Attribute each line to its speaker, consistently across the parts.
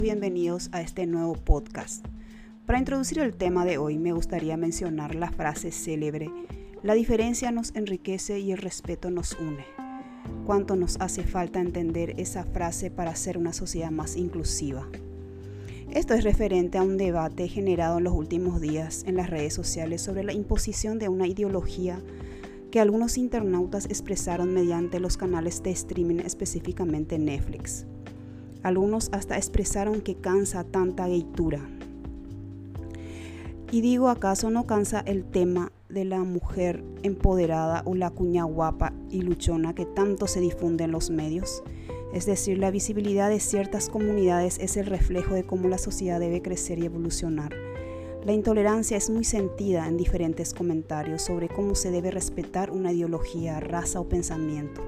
Speaker 1: bienvenidos a este nuevo podcast. Para introducir el tema de hoy me gustaría mencionar la frase célebre, la diferencia nos enriquece y el respeto nos une. ¿Cuánto nos hace falta entender esa frase para ser una sociedad más inclusiva? Esto es referente a un debate generado en los últimos días en las redes sociales sobre la imposición de una ideología que algunos internautas expresaron mediante los canales de streaming, específicamente Netflix. Algunos hasta expresaron que cansa tanta gaitura. Y digo, ¿acaso no cansa el tema de la mujer empoderada o la cuña guapa y luchona que tanto se difunde en los medios? Es decir, la visibilidad de ciertas comunidades es el reflejo de cómo la sociedad debe crecer y evolucionar. La intolerancia es muy sentida en diferentes comentarios sobre cómo se debe respetar una ideología, raza o pensamiento.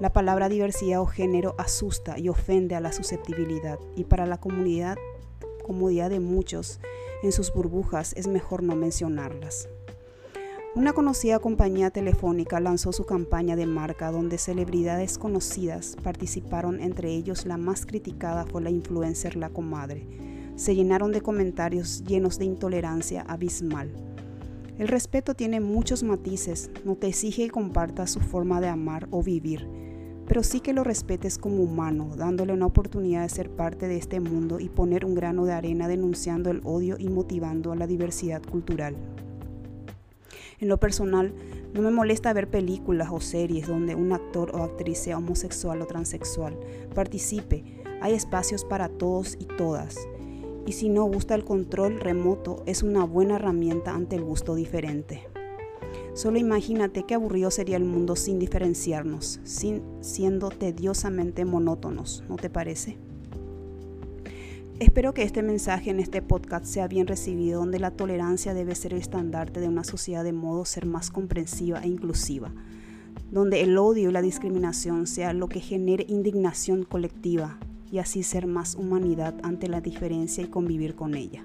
Speaker 1: La palabra diversidad o género asusta y ofende a la susceptibilidad y para la comunidad, comodidad de muchos en sus burbujas es mejor no mencionarlas. Una conocida compañía telefónica lanzó su campaña de marca donde celebridades conocidas participaron, entre ellos la más criticada fue la influencer La Comadre, se llenaron de comentarios llenos de intolerancia abismal. El respeto tiene muchos matices, no te exige que compartas su forma de amar o vivir, pero sí que lo respetes como humano, dándole una oportunidad de ser parte de este mundo y poner un grano de arena denunciando el odio y motivando a la diversidad cultural. En lo personal, no me molesta ver películas o series donde un actor o actriz sea homosexual o transexual. Participe, hay espacios para todos y todas y si no gusta el control remoto es una buena herramienta ante el gusto diferente. Solo imagínate qué aburrido sería el mundo sin diferenciarnos, sin siendo tediosamente monótonos, ¿no te parece? Espero que este mensaje en este podcast sea bien recibido, donde la tolerancia debe ser el estandarte de una sociedad de modo ser más comprensiva e inclusiva, donde el odio y la discriminación sea lo que genere indignación colectiva, y así ser más humanidad ante la diferencia y convivir con ella.